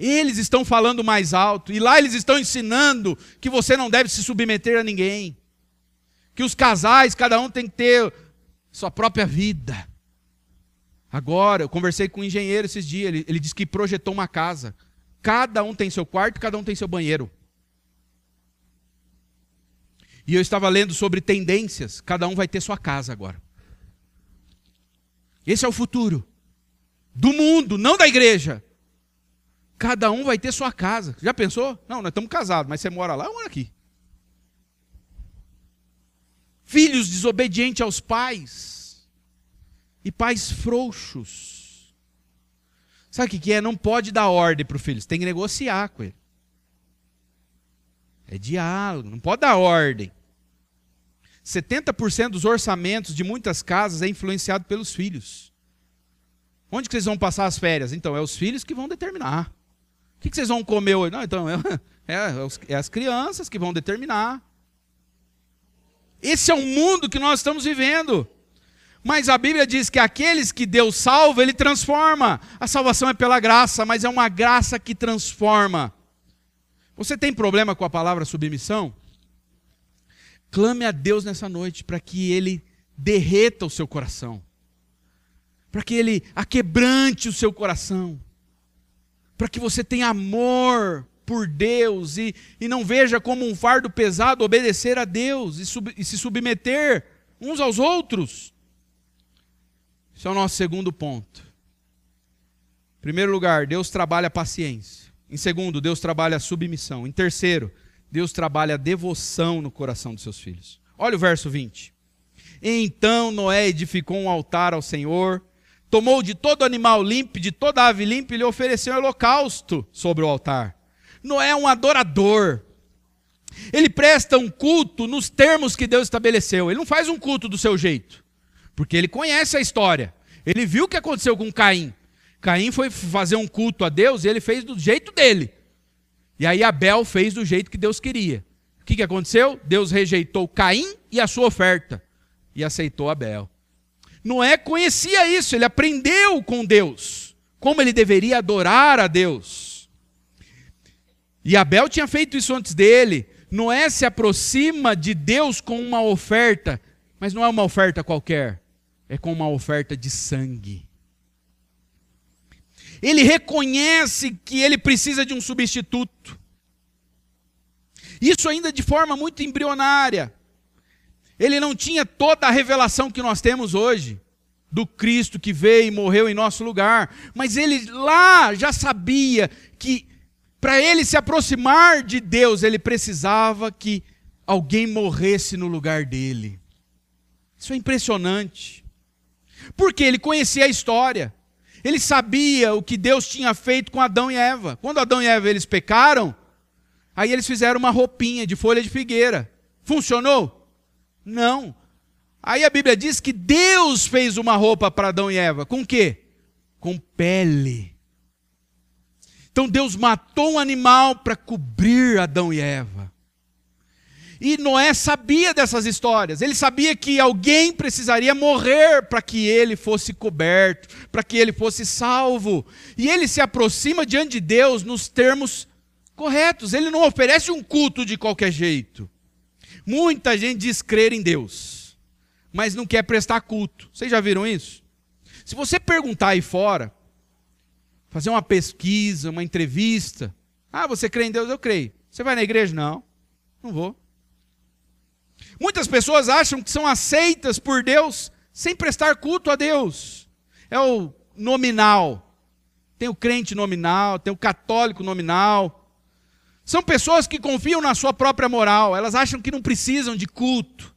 Eles estão falando mais alto. E lá eles estão ensinando que você não deve se submeter a ninguém. Que os casais, cada um tem que ter sua própria vida. Agora, eu conversei com um engenheiro esses dias, ele, ele disse que projetou uma casa. Cada um tem seu quarto, cada um tem seu banheiro. E eu estava lendo sobre tendências, cada um vai ter sua casa agora. Esse é o futuro do mundo, não da igreja. Cada um vai ter sua casa. Já pensou? Não, nós estamos casados, mas você mora lá, eu moro aqui. Filhos desobedientes aos pais e pais frouxos. Sabe o que é? Não pode dar ordem para o filho, você tem que negociar com ele. É diálogo, não pode dar ordem. 70% dos orçamentos de muitas casas é influenciado pelos filhos. Onde que vocês vão passar as férias? Então, é os filhos que vão determinar. O que, vocês vão comer hoje? Não, então, é, é, é as crianças que vão determinar. Esse é o mundo que nós estamos vivendo. Mas a Bíblia diz que aqueles que Deus salva, Ele transforma. A salvação é pela graça, mas é uma graça que transforma. Você tem problema com a palavra submissão? Clame a Deus nessa noite para que Ele derreta o seu coração, para que Ele aquebrante o seu coração, para que você tenha amor por Deus e, e não veja como um fardo pesado obedecer a Deus e, sub, e se submeter uns aos outros. Esse é o nosso segundo ponto. Em primeiro lugar, Deus trabalha a paciência. Em segundo, Deus trabalha a submissão. Em terceiro, Deus trabalha a devoção no coração dos seus filhos. Olha o verso 20. Então Noé edificou um altar ao Senhor, tomou de todo animal limpo, de toda ave limpa, e lhe ofereceu um holocausto sobre o altar. Noé é um adorador. Ele presta um culto nos termos que Deus estabeleceu. Ele não faz um culto do seu jeito. Porque ele conhece a história. Ele viu o que aconteceu com Caim. Caim foi fazer um culto a Deus e ele fez do jeito dele. E aí Abel fez do jeito que Deus queria. O que, que aconteceu? Deus rejeitou Caim e a sua oferta. E aceitou Abel. Noé conhecia isso, ele aprendeu com Deus. Como ele deveria adorar a Deus. E Abel tinha feito isso antes dele. Noé se aproxima de Deus com uma oferta, mas não é uma oferta qualquer é com uma oferta de sangue. Ele reconhece que ele precisa de um substituto. Isso ainda de forma muito embrionária. Ele não tinha toda a revelação que nós temos hoje do Cristo que veio e morreu em nosso lugar, mas ele lá já sabia que para ele se aproximar de Deus, ele precisava que alguém morresse no lugar dele. Isso é impressionante. Porque ele conhecia a história. Ele sabia o que Deus tinha feito com Adão e Eva. Quando Adão e Eva eles pecaram, aí eles fizeram uma roupinha de folha de figueira. Funcionou? Não. Aí a Bíblia diz que Deus fez uma roupa para Adão e Eva. Com quê? Com pele. Então Deus matou um animal para cobrir Adão e Eva. E Noé sabia dessas histórias. Ele sabia que alguém precisaria morrer para que ele fosse coberto, para que ele fosse salvo. E ele se aproxima diante de Deus nos termos corretos. Ele não oferece um culto de qualquer jeito. Muita gente diz crer em Deus, mas não quer prestar culto. Vocês já viram isso? Se você perguntar aí fora, fazer uma pesquisa, uma entrevista, ah, você crê em Deus? Eu creio. Você vai na igreja? Não, não vou. Muitas pessoas acham que são aceitas por Deus sem prestar culto a Deus. É o nominal. Tem o crente nominal, tem o católico nominal. São pessoas que confiam na sua própria moral, elas acham que não precisam de culto.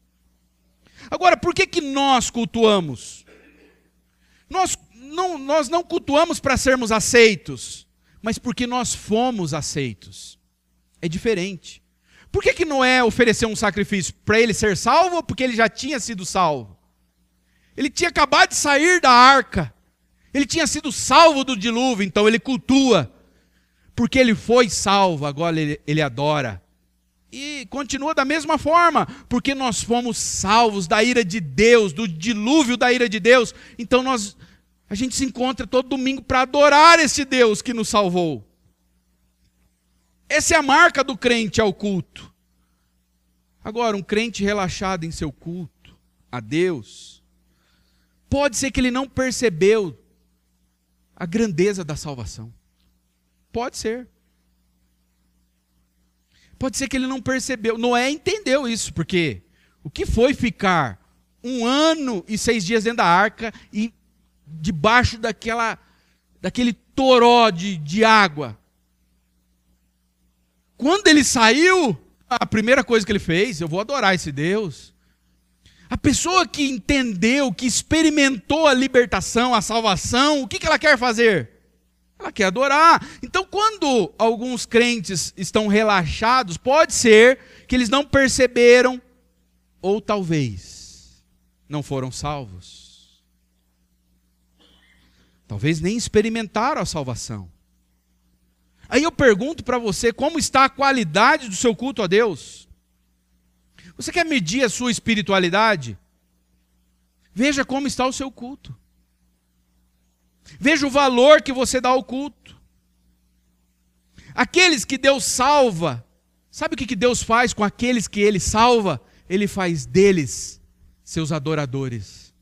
Agora, por que, que nós cultuamos? Nós não, nós não cultuamos para sermos aceitos, mas porque nós fomos aceitos. É diferente. Por que, que Noé ofereceu um sacrifício? Para ele ser salvo ou porque ele já tinha sido salvo? Ele tinha acabado de sair da arca. Ele tinha sido salvo do dilúvio, então ele cultua. Porque ele foi salvo, agora ele, ele adora. E continua da mesma forma, porque nós fomos salvos da ira de Deus, do dilúvio da ira de Deus. Então nós a gente se encontra todo domingo para adorar esse Deus que nos salvou. Essa é a marca do crente ao culto. Agora, um crente relaxado em seu culto a Deus, pode ser que ele não percebeu a grandeza da salvação. Pode ser. Pode ser que ele não percebeu. Noé entendeu isso, porque o que foi ficar um ano e seis dias dentro da arca e debaixo daquela, daquele toró de, de água? Quando ele saiu, a primeira coisa que ele fez, eu vou adorar esse Deus. A pessoa que entendeu, que experimentou a libertação, a salvação, o que, que ela quer fazer? Ela quer adorar. Então, quando alguns crentes estão relaxados, pode ser que eles não perceberam, ou talvez não foram salvos. Talvez nem experimentaram a salvação. Aí eu pergunto para você como está a qualidade do seu culto a Deus. Você quer medir a sua espiritualidade? Veja como está o seu culto. Veja o valor que você dá ao culto. Aqueles que Deus salva, sabe o que Deus faz com aqueles que Ele salva? Ele faz deles seus adoradores.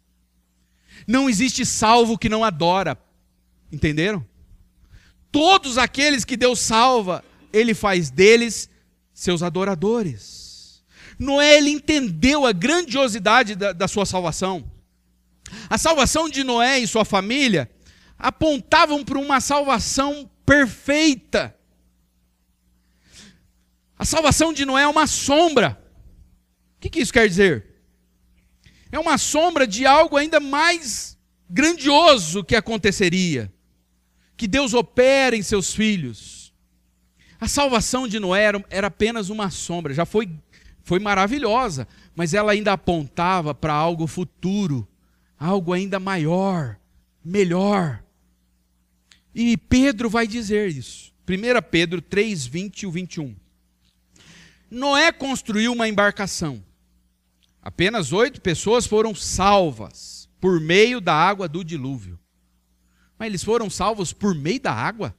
Não existe salvo que não adora, entenderam? Todos aqueles que Deus salva, Ele faz deles seus adoradores. Noé ele entendeu a grandiosidade da, da sua salvação. A salvação de Noé e sua família apontavam para uma salvação perfeita. A salvação de Noé é uma sombra. O que, isso quer dizer? É uma sombra de algo ainda mais grandioso que aconteceria. Que Deus opera em seus filhos. A salvação de Noé era, era apenas uma sombra, já foi, foi maravilhosa, mas ela ainda apontava para algo futuro, algo ainda maior, melhor. E Pedro vai dizer isso. 1 Pedro 3, 20 e 21. Noé construiu uma embarcação. Apenas oito pessoas foram salvas por meio da água do dilúvio. Mas eles foram salvos por meio da água?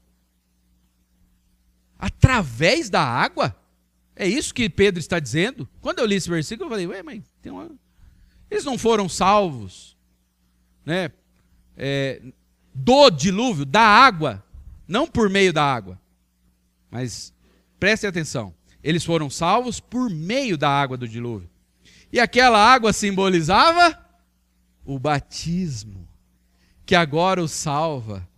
Através da água? É isso que Pedro está dizendo? Quando eu li esse versículo, eu falei, ué, mas tem uma... eles não foram salvos né, é, do dilúvio, da água, não por meio da água. Mas prestem atenção, eles foram salvos por meio da água do dilúvio. E aquela água simbolizava o batismo, que agora o salva.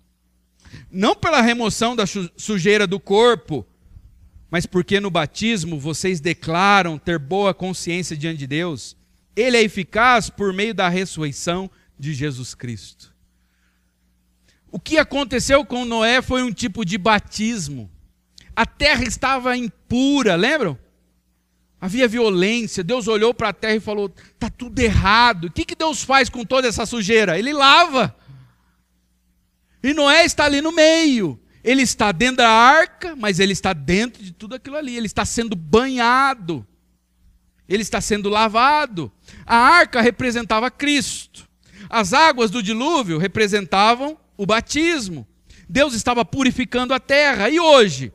Não pela remoção da sujeira do corpo, mas porque no batismo vocês declaram ter boa consciência diante de Deus. Ele é eficaz por meio da ressurreição de Jesus Cristo. O que aconteceu com Noé foi um tipo de batismo. A terra estava impura, lembram? Havia violência. Deus olhou para a terra e falou: está tudo errado. O que, que Deus faz com toda essa sujeira? Ele lava. E Noé está ali no meio. Ele está dentro da arca, mas ele está dentro de tudo aquilo ali. Ele está sendo banhado. Ele está sendo lavado. A arca representava Cristo. As águas do dilúvio representavam o batismo. Deus estava purificando a terra. E hoje?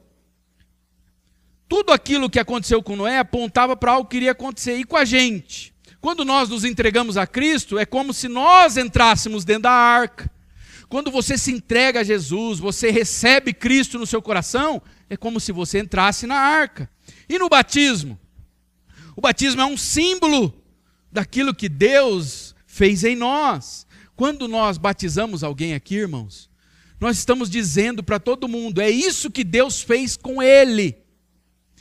tudo aquilo que aconteceu com Noé apontava para algo que iria acontecer e com a gente. Quando nós nos entregamos a Cristo, é como se nós entrássemos dentro da arca. Quando você se entrega a Jesus, você recebe Cristo no seu coração, é como se você entrasse na arca. E no batismo? O batismo é um símbolo daquilo que Deus fez em nós. Quando nós batizamos alguém aqui, irmãos, nós estamos dizendo para todo mundo: é isso que Deus fez com ele.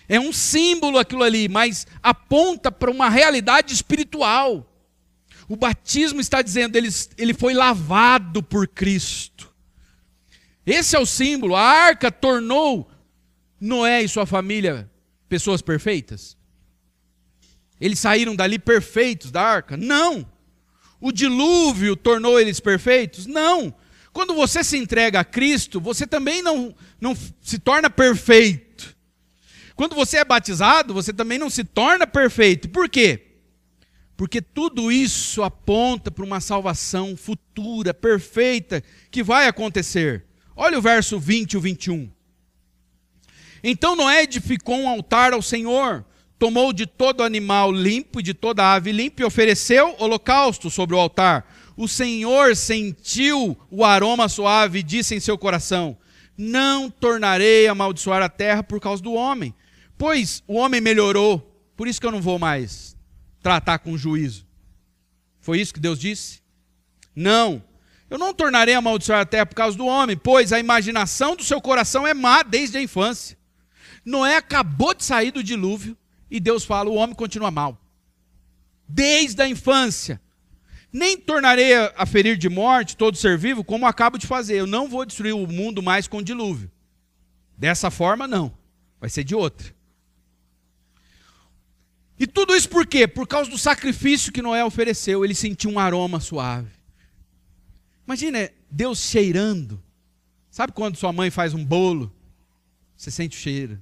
É um símbolo aquilo ali, mas aponta para uma realidade espiritual. O batismo está dizendo, ele, ele foi lavado por Cristo. Esse é o símbolo. A arca tornou Noé e sua família pessoas perfeitas? Eles saíram dali perfeitos da arca? Não. O dilúvio tornou eles perfeitos? Não. Quando você se entrega a Cristo, você também não, não se torna perfeito. Quando você é batizado, você também não se torna perfeito. Por quê? Porque tudo isso aponta para uma salvação futura, perfeita, que vai acontecer. Olha o verso 20 e o 21. Então Noé edificou um altar ao Senhor, tomou de todo animal limpo e de toda ave limpa e ofereceu holocausto sobre o altar. O Senhor sentiu o aroma suave e disse em seu coração: Não tornarei a amaldiçoar a terra por causa do homem, Pois o homem melhorou, por isso que eu não vou mais tratar com juízo. Foi isso que Deus disse? Não. Eu não tornarei a amaldiçoar a terra por causa do homem, pois a imaginação do seu coração é má desde a infância. Noé acabou de sair do dilúvio e Deus fala: o homem continua mal. Desde a infância. Nem tornarei a ferir de morte todo ser vivo, como acabo de fazer. Eu não vou destruir o mundo mais com dilúvio. Dessa forma, não. Vai ser de outra. E tudo isso por quê? Por causa do sacrifício que Noé ofereceu, ele sentiu um aroma suave. Imagina Deus cheirando. Sabe quando sua mãe faz um bolo? Você sente o cheiro.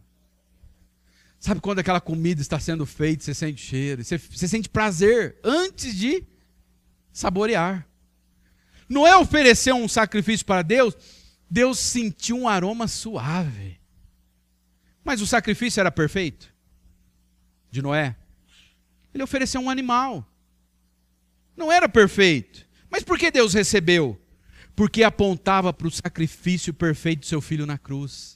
Sabe quando aquela comida está sendo feita, você sente cheiro. Você, você sente prazer antes de saborear. Noé ofereceu um sacrifício para Deus, Deus sentiu um aroma suave. Mas o sacrifício era perfeito? De Noé? Ele ofereceu um animal. Não era perfeito. Mas por que Deus recebeu? Porque apontava para o sacrifício perfeito do seu filho na cruz.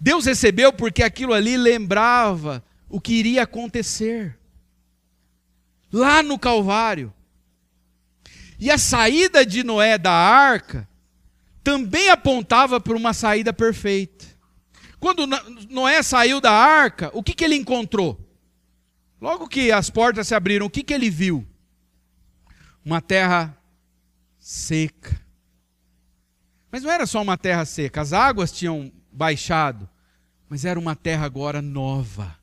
Deus recebeu porque aquilo ali lembrava o que iria acontecer lá no Calvário. E a saída de Noé da arca também apontava para uma saída perfeita. Quando Noé saiu da arca, o que, que ele encontrou? Logo que as portas se abriram, o que, que ele viu? Uma terra seca. Mas não era só uma terra seca, as águas tinham baixado, mas era uma terra agora nova.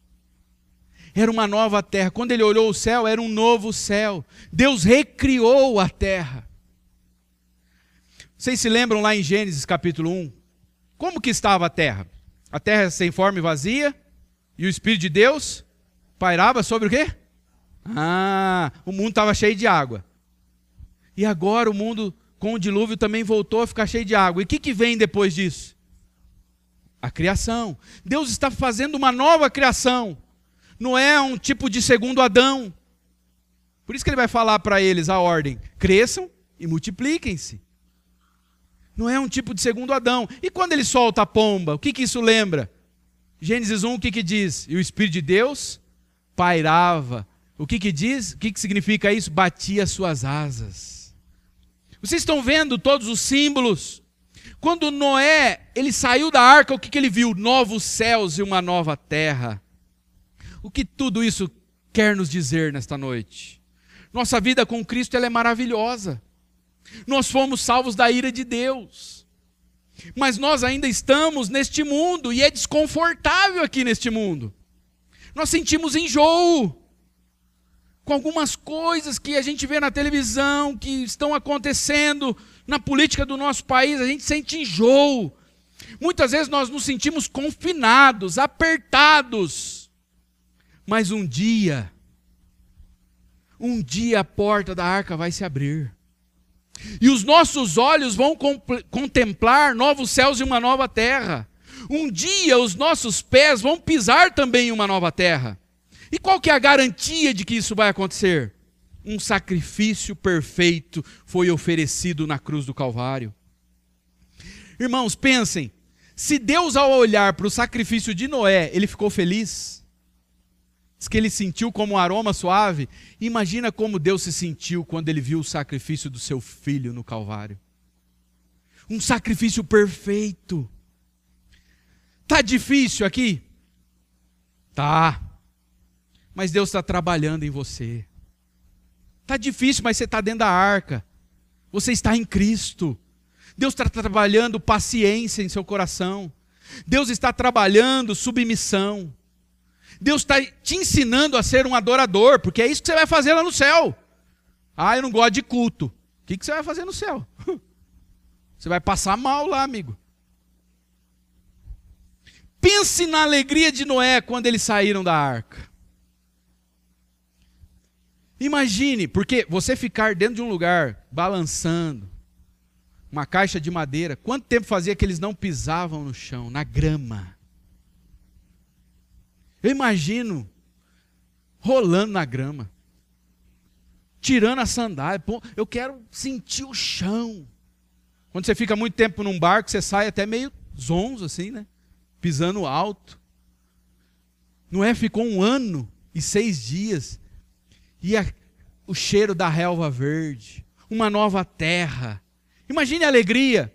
Era uma nova terra. Quando ele olhou o céu, era um novo céu. Deus recriou a terra. Vocês se lembram lá em Gênesis capítulo 1? Como que estava a terra? A terra sem forma e vazia, e o Espírito de Deus pairava sobre o quê? Ah, o mundo estava cheio de água. E agora o mundo, com o dilúvio, também voltou a ficar cheio de água. E o que, que vem depois disso? A criação. Deus está fazendo uma nova criação. Não é um tipo de segundo Adão. Por isso que ele vai falar para eles a ordem: cresçam e multipliquem-se. Não é um tipo de segundo Adão. E quando ele solta a pomba, o que, que isso lembra? Gênesis 1, o que, que diz? E o Espírito de Deus pairava. O que que diz? O que que significa isso? Batia suas asas. Vocês estão vendo todos os símbolos? Quando Noé, ele saiu da arca, o que que ele viu? Novos céus e uma nova terra. O que tudo isso quer nos dizer nesta noite? Nossa vida com Cristo ela é maravilhosa. Nós fomos salvos da ira de Deus. Mas nós ainda estamos neste mundo e é desconfortável aqui neste mundo. Nós sentimos enjoo com algumas coisas que a gente vê na televisão, que estão acontecendo na política do nosso país, a gente sente enjoo. Muitas vezes nós nos sentimos confinados, apertados. Mas um dia, um dia a porta da arca vai se abrir. E os nossos olhos vão contemplar novos céus e uma nova terra. Um dia os nossos pés vão pisar também em uma nova terra. E qual que é a garantia de que isso vai acontecer? Um sacrifício perfeito foi oferecido na cruz do Calvário. Irmãos, pensem, se Deus ao olhar para o sacrifício de Noé, ele ficou feliz, Diz que ele sentiu como um aroma suave. Imagina como Deus se sentiu quando ele viu o sacrifício do seu filho no Calvário. Um sacrifício perfeito. Tá difícil aqui? Tá. Mas Deus está trabalhando em você. Tá difícil, mas você está dentro da arca. Você está em Cristo. Deus está trabalhando paciência em seu coração. Deus está trabalhando submissão. Deus está te ensinando a ser um adorador, porque é isso que você vai fazer lá no céu. Ah, eu não gosto de culto. O que, que você vai fazer no céu? Você vai passar mal lá, amigo. Pense na alegria de Noé quando eles saíram da arca. Imagine, porque você ficar dentro de um lugar balançando, uma caixa de madeira, quanto tempo fazia que eles não pisavam no chão, na grama? Eu imagino rolando na grama, tirando a sandália. Eu quero sentir o chão. Quando você fica muito tempo num barco, você sai até meio zonzo assim, né? Pisando alto. Noé ficou um ano e seis dias. E a, o cheiro da relva verde, uma nova terra. Imagine a alegria.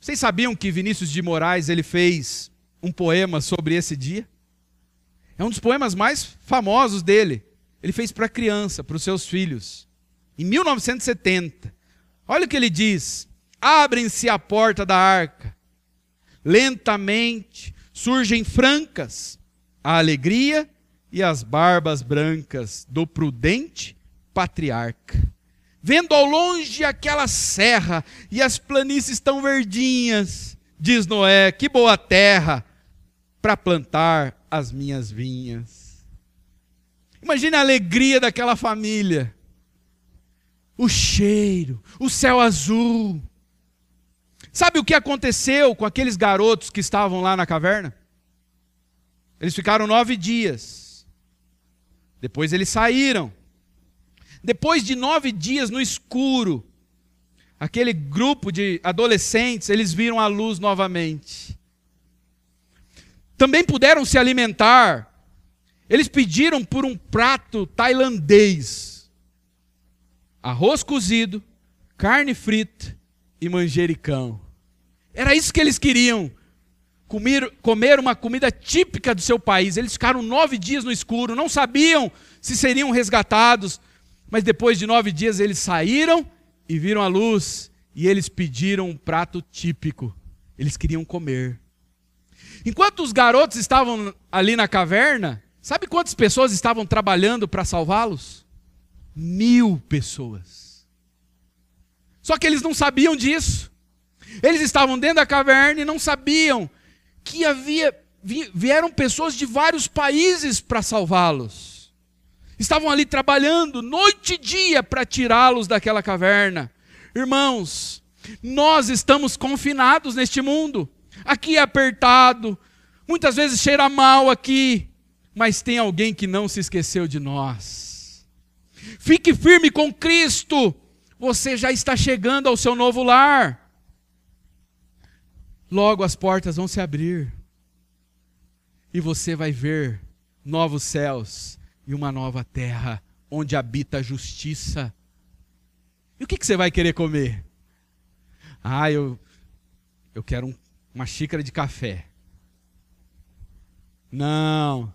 Vocês sabiam que Vinícius de Moraes ele fez um poema sobre esse dia? É um dos poemas mais famosos dele. Ele fez para criança, para os seus filhos. Em 1970. Olha o que ele diz: Abrem-se a porta da arca. Lentamente surgem francas a alegria e as barbas brancas do prudente patriarca. Vendo ao longe aquela serra e as planícies tão verdinhas, diz Noé: que boa terra para plantar as minhas vinhas. Imagine a alegria daquela família. O cheiro, o céu azul. Sabe o que aconteceu com aqueles garotos que estavam lá na caverna? Eles ficaram nove dias. Depois eles saíram. Depois de nove dias no escuro, aquele grupo de adolescentes, eles viram a luz novamente também puderam se alimentar. Eles pediram por um prato tailandês: arroz cozido, carne frita e manjericão. Era isso que eles queriam. Comer, comer uma comida típica do seu país. Eles ficaram nove dias no escuro, não sabiam se seriam resgatados, mas depois de nove dias eles saíram e viram a luz e eles pediram um prato típico. Eles queriam comer. Enquanto os garotos estavam ali na caverna, sabe quantas pessoas estavam trabalhando para salvá-los? Mil pessoas. Só que eles não sabiam disso. Eles estavam dentro da caverna e não sabiam que havia vieram pessoas de vários países para salvá-los. Estavam ali trabalhando noite e dia para tirá-los daquela caverna. Irmãos, nós estamos confinados neste mundo aqui é apertado, muitas vezes cheira mal aqui, mas tem alguém que não se esqueceu de nós. Fique firme com Cristo, você já está chegando ao seu novo lar. Logo as portas vão se abrir e você vai ver novos céus e uma nova terra onde habita a justiça. E o que, que você vai querer comer? Ah, eu, eu quero um uma xícara de café. Não.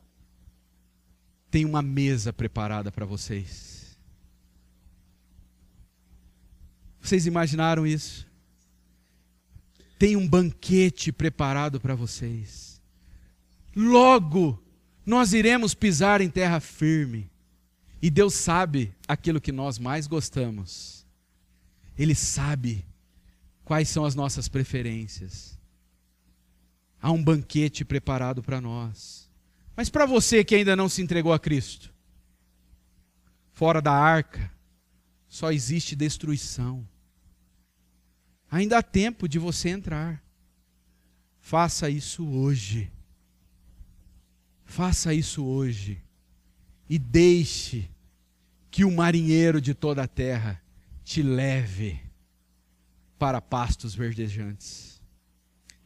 Tem uma mesa preparada para vocês. Vocês imaginaram isso? Tem um banquete preparado para vocês. Logo, nós iremos pisar em terra firme. E Deus sabe aquilo que nós mais gostamos. Ele sabe quais são as nossas preferências. Há um banquete preparado para nós. Mas para você que ainda não se entregou a Cristo, fora da arca, só existe destruição. Ainda há tempo de você entrar. Faça isso hoje. Faça isso hoje. E deixe que o marinheiro de toda a terra te leve para pastos verdejantes.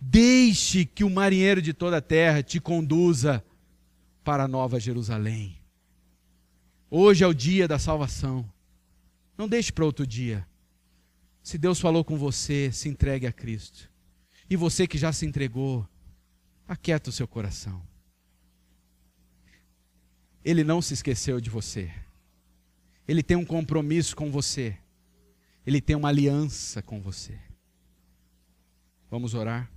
Deixe que o marinheiro de toda a terra te conduza para a nova Jerusalém. Hoje é o dia da salvação. Não deixe para outro dia. Se Deus falou com você, se entregue a Cristo. E você que já se entregou, aquieta o seu coração. Ele não se esqueceu de você. Ele tem um compromisso com você. Ele tem uma aliança com você. Vamos orar?